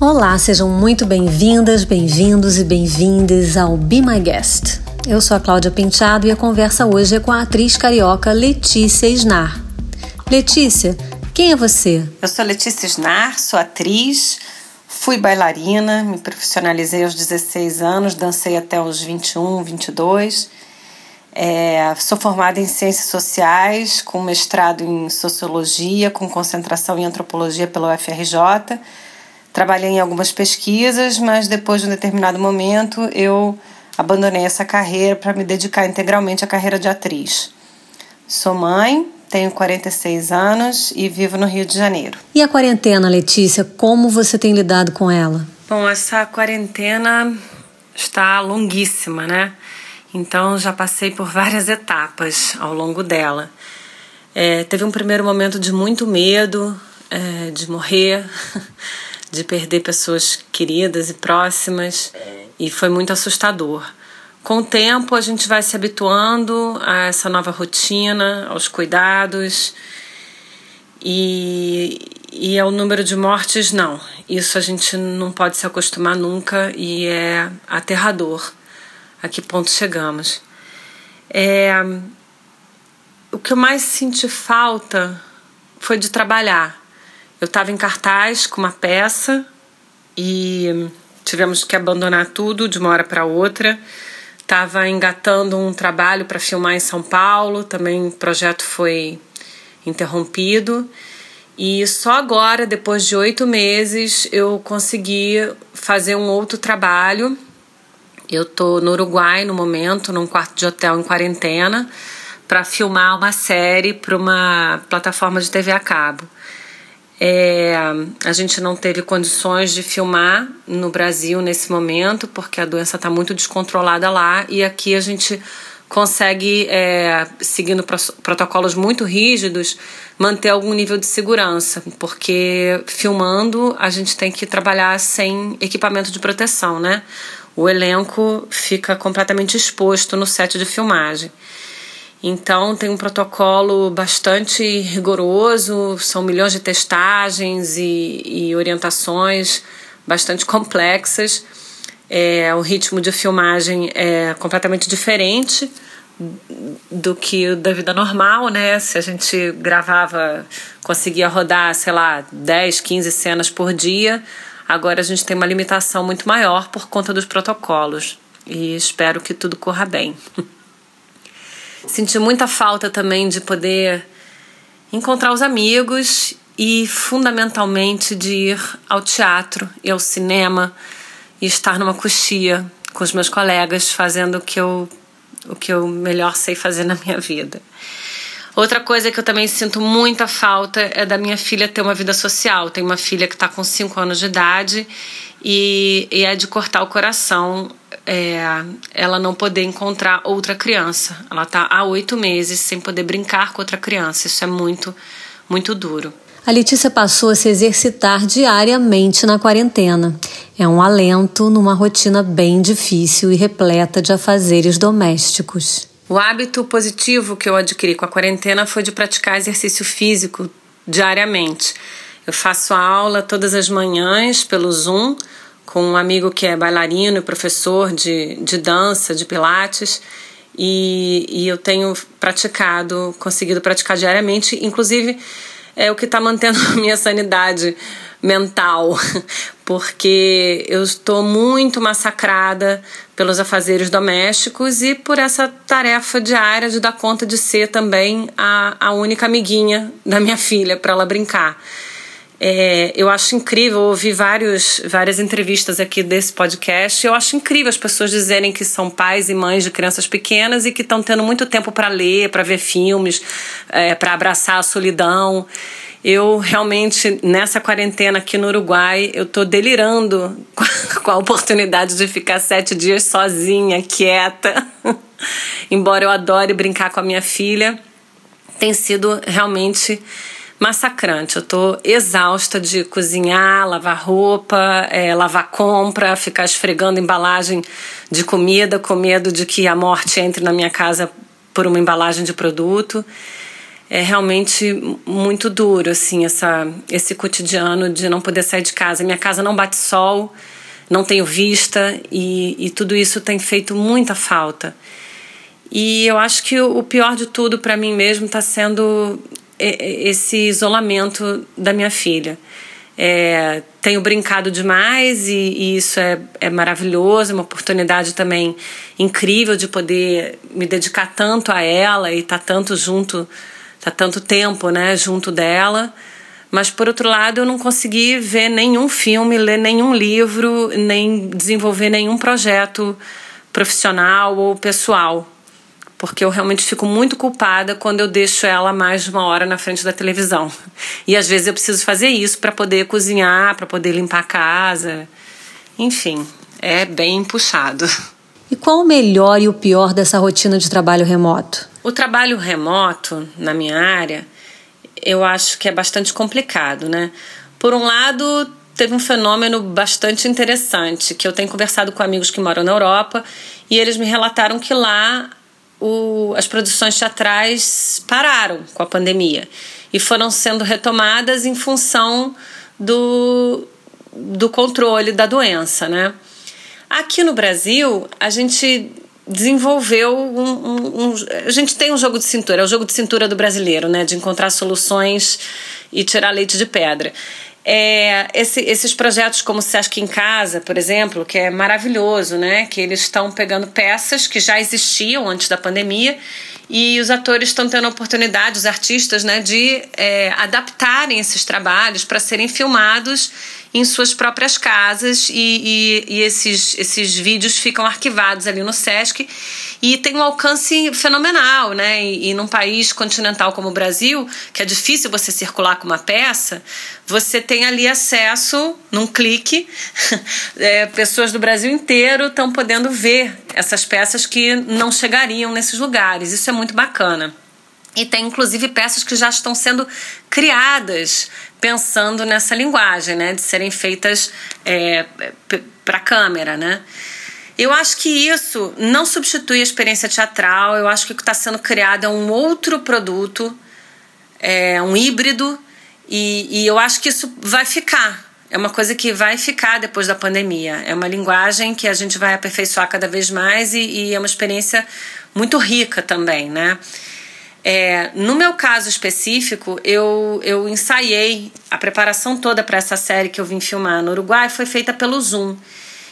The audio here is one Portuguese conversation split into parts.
Olá, sejam muito bem-vindas, bem-vindos e bem-vindas ao Be My Guest. Eu sou a Cláudia Penteado e a conversa hoje é com a atriz carioca Letícia Snar. Letícia, quem é você? Eu sou Letícia Snar, sou atriz, fui bailarina, me profissionalizei aos 16 anos, dancei até os 21, 22. É, sou formada em Ciências Sociais, com mestrado em Sociologia, com concentração em Antropologia pela UFRJ Trabalhei em algumas pesquisas, mas depois de um determinado momento eu abandonei essa carreira para me dedicar integralmente à carreira de atriz. Sou mãe, tenho 46 anos e vivo no Rio de Janeiro. E a quarentena, Letícia, como você tem lidado com ela? Bom, essa quarentena está longuíssima, né? Então já passei por várias etapas ao longo dela. É, teve um primeiro momento de muito medo é, de morrer. de perder pessoas queridas e próximas e foi muito assustador. Com o tempo, a gente vai se habituando a essa nova rotina, aos cuidados e, e ao número de mortes, não. Isso a gente não pode se acostumar nunca e é aterrador a que ponto chegamos. É, o que eu mais senti falta foi de trabalhar eu estava em cartaz com uma peça e tivemos que abandonar tudo de uma hora para outra. Estava engatando um trabalho para filmar em São Paulo, também o projeto foi interrompido. E só agora, depois de oito meses, eu consegui fazer um outro trabalho. Eu tô no Uruguai no momento, num quarto de hotel em quarentena, para filmar uma série para uma plataforma de TV a cabo. É, a gente não teve condições de filmar no Brasil nesse momento, porque a doença está muito descontrolada lá, e aqui a gente consegue, é, seguindo protocolos muito rígidos, manter algum nível de segurança, porque filmando a gente tem que trabalhar sem equipamento de proteção, né? O elenco fica completamente exposto no set de filmagem. Então tem um protocolo bastante rigoroso, são milhões de testagens e, e orientações bastante complexas. É, o ritmo de filmagem é completamente diferente do que da vida normal, né? Se a gente gravava, conseguia rodar, sei lá, 10, 15 cenas por dia, agora a gente tem uma limitação muito maior por conta dos protocolos. E espero que tudo corra bem. Senti muita falta também de poder encontrar os amigos e fundamentalmente de ir ao teatro e ao cinema e estar numa coxia com os meus colegas fazendo o que eu o que eu melhor sei fazer na minha vida. Outra coisa que eu também sinto muita falta é da minha filha ter uma vida social. Tem uma filha que está com 5 anos de idade e, e, é de cortar o coração é, ela não poder encontrar outra criança. Ela está há oito meses sem poder brincar com outra criança. Isso é muito, muito duro. A Letícia passou a se exercitar diariamente na quarentena. É um alento numa rotina bem difícil e repleta de afazeres domésticos. O hábito positivo que eu adquiri com a quarentena foi de praticar exercício físico diariamente. Eu faço aula todas as manhãs pelo Zoom com um amigo que é bailarino e professor de, de dança, de pilates, e, e eu tenho praticado, conseguido praticar diariamente, inclusive é o que está mantendo a minha sanidade mental, porque eu estou muito massacrada pelos afazeres domésticos e por essa tarefa diária de dar conta de ser também a, a única amiguinha da minha filha para ela brincar. É, eu acho incrível ouvir vários, várias entrevistas aqui desse podcast. Eu acho incrível as pessoas dizerem que são pais e mães de crianças pequenas e que estão tendo muito tempo para ler, para ver filmes, é, para abraçar a solidão. Eu realmente, nessa quarentena aqui no Uruguai, eu tô delirando com a oportunidade de ficar sete dias sozinha, quieta. Embora eu adore brincar com a minha filha, tem sido realmente massacrante. Eu tô exausta de cozinhar, lavar roupa, é, lavar compra, ficar esfregando embalagem de comida com medo de que a morte entre na minha casa por uma embalagem de produto. é realmente muito duro, assim, essa, esse cotidiano de não poder sair de casa. Minha casa não bate sol, não tenho vista e, e tudo isso tem feito muita falta. E eu acho que o pior de tudo para mim mesmo está sendo esse isolamento da minha filha. É, tenho brincado demais e, e, isso é, é maravilhoso, é uma oportunidade também incrível de poder me dedicar tanto a ela e estar tá tanto junto, tá tanto tempo, né, junto dela. Mas por outro lado, eu não consegui ver nenhum filme, ler nenhum livro, nem desenvolver nenhum projeto profissional ou pessoal porque eu realmente fico muito culpada quando eu deixo ela mais de uma hora na frente da televisão. E às vezes eu preciso fazer isso para poder cozinhar, para poder limpar a casa. Enfim, é bem puxado. E qual o melhor e o pior dessa rotina de trabalho remoto? O trabalho remoto, na minha área, eu acho que é bastante complicado, né? Por um lado, teve um fenômeno bastante interessante, que eu tenho conversado com amigos que moram na Europa, e eles me relataram que lá o, as produções teatrais pararam com a pandemia e foram sendo retomadas em função do, do controle da doença, né? Aqui no Brasil, a gente desenvolveu um, um, um, a gente tem um jogo de cintura, é o jogo de cintura do brasileiro, né, de encontrar soluções e tirar leite de pedra. É, esse, esses projetos como o Sesc em Casa, por exemplo, que é maravilhoso, né? Que eles estão pegando peças que já existiam antes da pandemia e os atores estão tendo a oportunidade, os artistas, né, de é, adaptarem esses trabalhos para serem filmados em suas próprias casas e, e, e, esses, esses vídeos ficam arquivados ali no Sesc e tem um alcance fenomenal, né? E, e num país continental como o Brasil, que é difícil você circular com uma peça, você tem ali acesso num clique. É, pessoas do Brasil inteiro estão podendo ver essas peças que não chegariam nesses lugares. Isso é muito bacana. E tem inclusive peças que já estão sendo criadas pensando nessa linguagem, né, de serem feitas é, para câmera, né. Eu acho que isso não substitui a experiência teatral. Eu acho que o que está sendo criado é um outro produto, é um híbrido, e, e eu acho que isso vai ficar. É uma coisa que vai ficar depois da pandemia. É uma linguagem que a gente vai aperfeiçoar cada vez mais e, e é uma experiência muito rica também, né? É, no meu caso específico, eu, eu ensaiei a preparação toda para essa série que eu vim filmar no Uruguai foi feita pelo Zoom.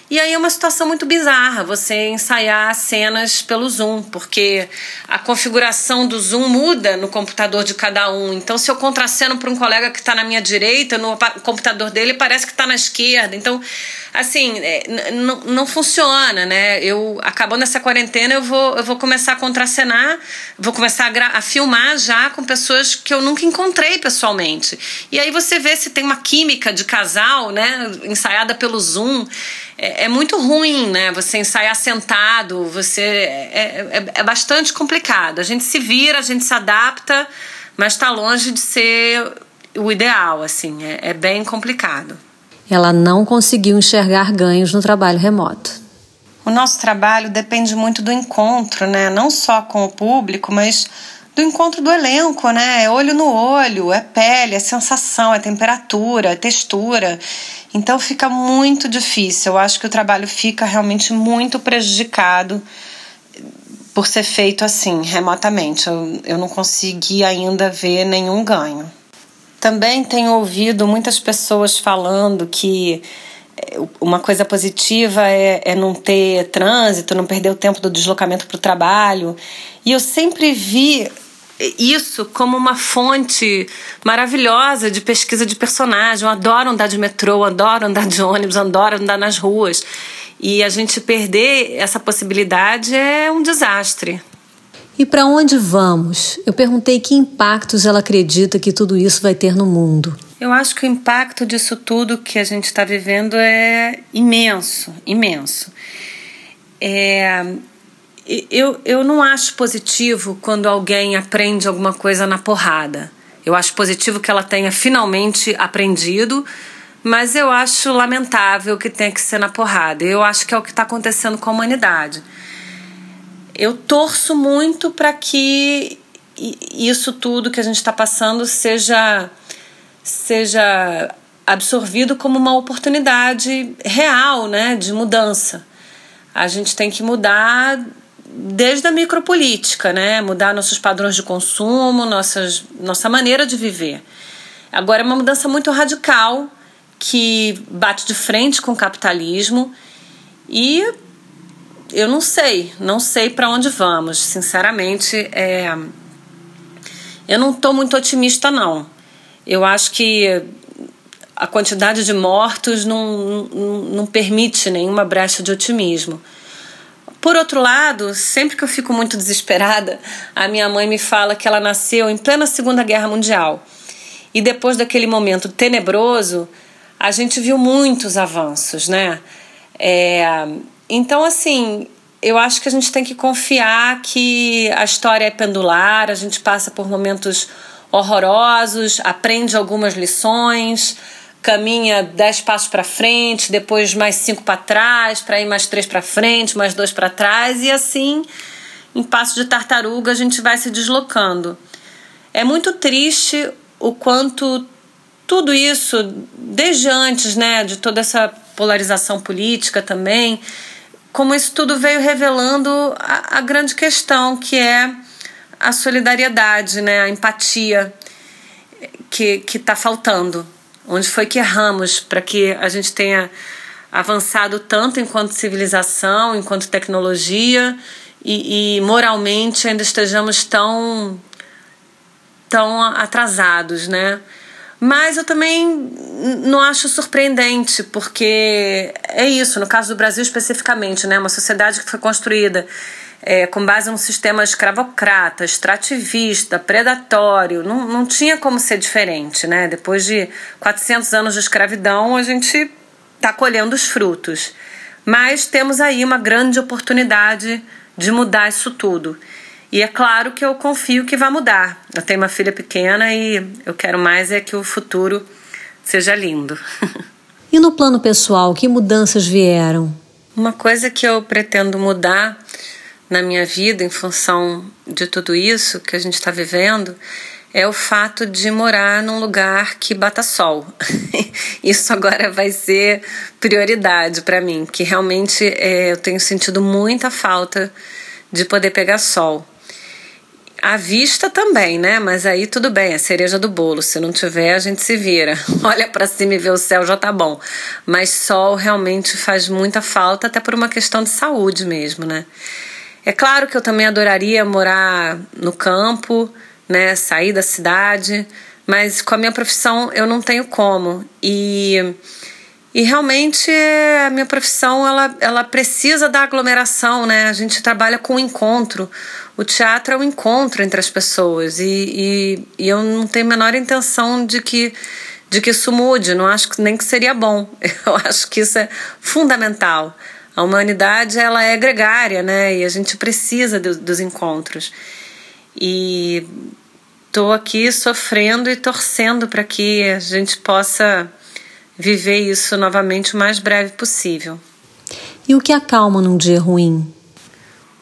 E aí é uma situação muito bizarra você ensaiar cenas pelo Zoom, porque a configuração do Zoom muda no computador de cada um. Então, se eu contraceno para um colega que está na minha direita, no computador dele parece que está na esquerda. Então, assim, é, não funciona, né? Eu, acabando essa quarentena, eu vou, eu vou começar a contracenar, vou começar a, a filmar já com pessoas que eu nunca encontrei pessoalmente. E aí você vê se tem uma química de casal, né? Ensaiada pelo Zoom é, é, muito ruim, né? Você ensaiar sentado, você é, é, é, bastante complicado. A gente se vira, a gente se adapta, mas está longe de ser o ideal, assim. É, é bem complicado. Ela não conseguiu enxergar ganhos no trabalho remoto. O nosso trabalho depende muito do encontro, né? Não só com o público, mas do encontro do elenco, né? É olho no olho, é pele, é sensação, é temperatura, é textura. Então fica muito difícil. Eu acho que o trabalho fica realmente muito prejudicado por ser feito assim, remotamente. Eu, eu não consegui ainda ver nenhum ganho. Também tenho ouvido muitas pessoas falando que eh, uma coisa positiva é, é não ter trânsito, não perder o tempo do deslocamento para o trabalho. E eu sempre vi isso como uma fonte maravilhosa de pesquisa de personagem. Eu adoro andar de metrô, adoro andar de ônibus, adoro andar nas ruas. E a gente perder essa possibilidade é um desastre. E para onde vamos? Eu perguntei que impactos ela acredita que tudo isso vai ter no mundo. Eu acho que o impacto disso tudo que a gente está vivendo é imenso, imenso. É, eu, eu não acho positivo quando alguém aprende alguma coisa na porrada. Eu acho positivo que ela tenha finalmente aprendido, mas eu acho lamentável que tenha que ser na porrada. Eu acho que é o que está acontecendo com a humanidade. Eu torço muito para que isso tudo que a gente está passando seja, seja absorvido como uma oportunidade real né, de mudança. A gente tem que mudar desde a micropolítica, né? mudar nossos padrões de consumo, nossas, nossa maneira de viver. Agora é uma mudança muito radical que bate de frente com o capitalismo e eu não sei, não sei para onde vamos. Sinceramente, é, eu não estou muito otimista, não. Eu acho que a quantidade de mortos não, não, não permite nenhuma brecha de otimismo. Por outro lado, sempre que eu fico muito desesperada, a minha mãe me fala que ela nasceu em plena Segunda Guerra Mundial. E depois daquele momento tenebroso, a gente viu muitos avanços, né? É, então, assim, eu acho que a gente tem que confiar que a história é pendular, a gente passa por momentos horrorosos, aprende algumas lições, caminha dez passos para frente, depois mais cinco para trás, para ir mais três para frente, mais dois para trás, e assim, em passo de tartaruga, a gente vai se deslocando. É muito triste o quanto tudo isso, desde antes né, de toda essa polarização política também, como isso tudo veio revelando a, a grande questão que é a solidariedade, né, a empatia que está faltando. Onde foi que erramos para que a gente tenha avançado tanto enquanto civilização, enquanto tecnologia e, e moralmente ainda estejamos tão tão atrasados, né? Mas eu também não acho surpreendente, porque é isso, no caso do Brasil especificamente, né? Uma sociedade que foi construída é, com base num sistema escravocrata, extrativista, predatório, não, não tinha como ser diferente, né? Depois de 400 anos de escravidão, a gente está colhendo os frutos. Mas temos aí uma grande oportunidade de mudar isso tudo. E é claro que eu confio que vai mudar. Eu tenho uma filha pequena e eu quero mais é que o futuro seja lindo. e no plano pessoal, que mudanças vieram? Uma coisa que eu pretendo mudar na minha vida em função de tudo isso que a gente está vivendo é o fato de morar num lugar que bata sol. Isso agora vai ser prioridade para mim, que realmente é, eu tenho sentido muita falta de poder pegar sol. A vista também, né? Mas aí tudo bem, é cereja do bolo. Se não tiver, a gente se vira. Olha para cima e vê o céu, já tá bom. Mas sol realmente faz muita falta, até por uma questão de saúde mesmo, né? É claro que eu também adoraria morar no campo, né? Sair da cidade, mas com a minha profissão eu não tenho como. E e realmente a minha profissão ela, ela precisa da aglomeração, né? A gente trabalha com o encontro. O teatro é o um encontro entre as pessoas e, e, e, eu não tenho a menor intenção de que, de que isso mude. Não acho nem que seria bom. Eu acho que isso é fundamental. A humanidade ela é gregária, né? E a gente precisa do, dos encontros. E estou aqui sofrendo e torcendo para que a gente possa viver isso novamente o mais breve possível. E o que acalma num dia ruim?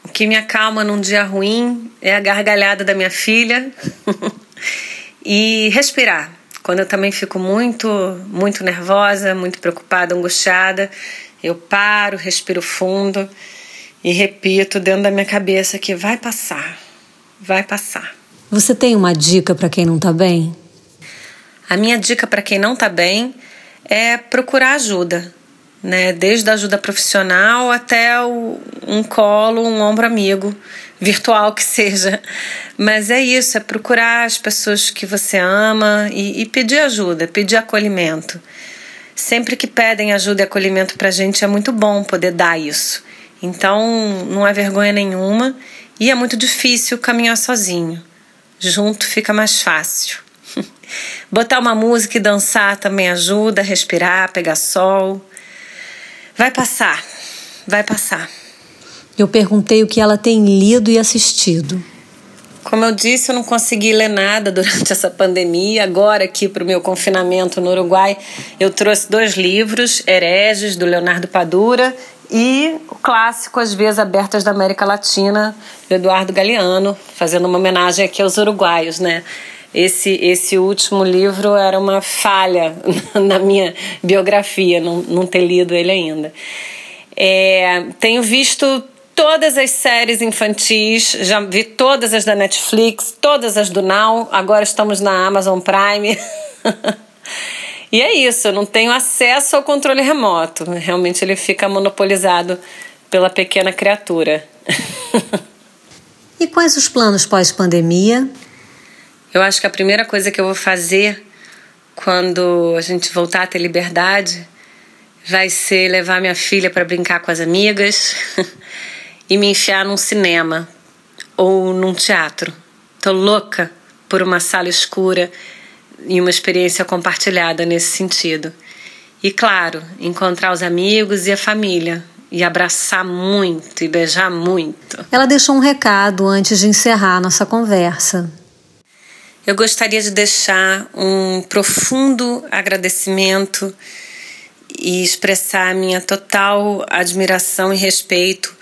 O que me acalma num dia ruim é a gargalhada da minha filha e respirar. Quando eu também fico muito, muito nervosa, muito preocupada, angustiada, eu paro, respiro fundo e repito dentro da minha cabeça que vai passar, vai passar. Você tem uma dica para quem não está bem? A minha dica para quem não está bem é procurar ajuda, né? Desde a ajuda profissional até o, um colo, um ombro amigo, virtual que seja. Mas é isso, é procurar as pessoas que você ama e, e pedir ajuda, pedir acolhimento. Sempre que pedem ajuda e acolhimento pra gente é muito bom poder dar isso. Então não é vergonha nenhuma e é muito difícil caminhar sozinho. Junto fica mais fácil. Botar uma música e dançar também ajuda, respirar, pegar sol. Vai passar, vai passar. Eu perguntei o que ela tem lido e assistido. Como eu disse, eu não consegui ler nada durante essa pandemia. Agora, aqui para o meu confinamento no Uruguai, eu trouxe dois livros: Hereges, do Leonardo Padura, e o clássico As Vias Abertas da América Latina, do Eduardo Galeano, fazendo uma homenagem aqui aos uruguaios, né? Esse, esse último livro era uma falha na minha biografia, não, não ter lido ele ainda. É, tenho visto todas as séries infantis, já vi todas as da Netflix, todas as do Now, agora estamos na Amazon Prime. e é isso, eu não tenho acesso ao controle remoto. Realmente ele fica monopolizado pela pequena criatura. e quais os planos pós-pandemia? Eu acho que a primeira coisa que eu vou fazer quando a gente voltar a ter liberdade vai ser levar minha filha para brincar com as amigas e me enfiar num cinema ou num teatro. Tô louca por uma sala escura e uma experiência compartilhada nesse sentido. E claro, encontrar os amigos e a família e abraçar muito e beijar muito. Ela deixou um recado antes de encerrar nossa conversa. Eu gostaria de deixar um profundo agradecimento e expressar a minha total admiração e respeito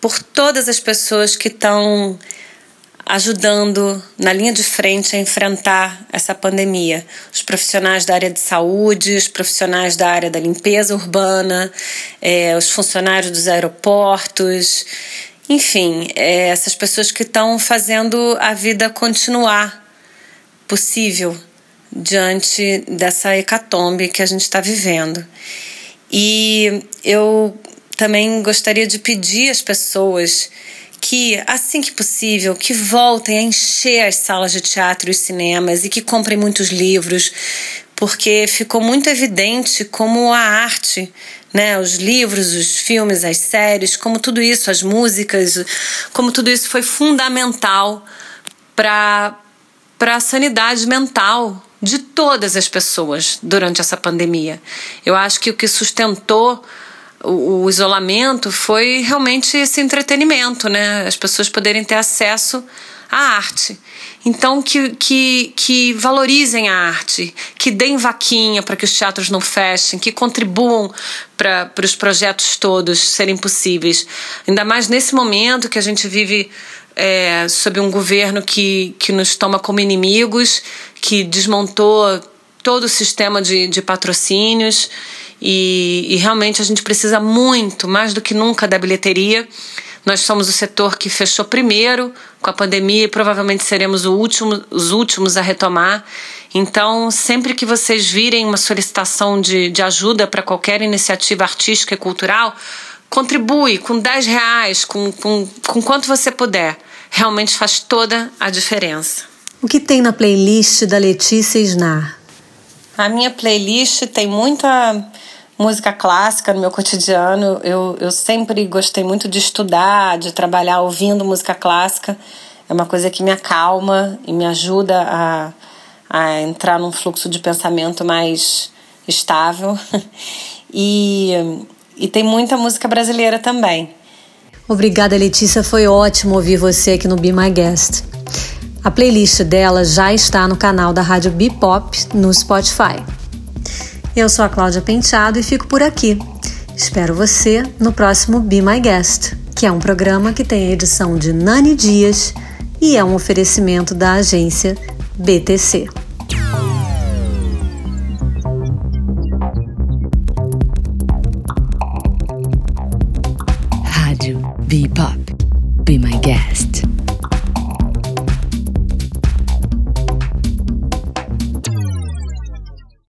por todas as pessoas que estão ajudando na linha de frente a enfrentar essa pandemia. Os profissionais da área de saúde, os profissionais da área da limpeza urbana, é, os funcionários dos aeroportos, enfim, é, essas pessoas que estão fazendo a vida continuar possível diante dessa hecatombe que a gente está vivendo. E eu também gostaria de pedir às pessoas que, assim que possível, que voltem a encher as salas de teatro e cinemas e que comprem muitos livros, porque ficou muito evidente como a arte, né, os livros, os filmes, as séries, como tudo isso, as músicas, como tudo isso foi fundamental para para a sanidade mental de todas as pessoas durante essa pandemia. Eu acho que o que sustentou o, isolamento foi realmente esse entretenimento, né? As pessoas poderem ter acesso à arte. Então, que, que, que valorizem a arte, que deem vaquinha para que os teatros não fechem, que contribuam para os projetos todos serem possíveis. Ainda mais nesse momento que a gente vive é, sob um governo que, que nos toma como inimigos, que desmontou todo o sistema de, de patrocínios e, e realmente a gente precisa muito, mais do que nunca, da bilheteria. Nós somos o setor que fechou primeiro com a pandemia e provavelmente seremos último, os últimos a retomar. Então, sempre que vocês virem uma solicitação de, de ajuda para qualquer iniciativa artística e cultural, contribui com 10 reais, com, com, com quanto você puder realmente faz toda a diferença. O que tem na playlist da Letícia Snar? A minha playlist tem muita música clássica no meu cotidiano. Eu, eu sempre gostei muito de estudar, de trabalhar ouvindo música clássica. É uma coisa que me acalma e me ajuda a, a entrar num fluxo de pensamento mais estável. e, e tem muita música brasileira também. Obrigada, Letícia. Foi ótimo ouvir você aqui no Be My Guest. A playlist dela já está no canal da Rádio Bipop no Spotify. Eu sou a Cláudia Penteado e fico por aqui. Espero você no próximo Be My Guest, que é um programa que tem a edição de Nani Dias e é um oferecimento da agência BTC.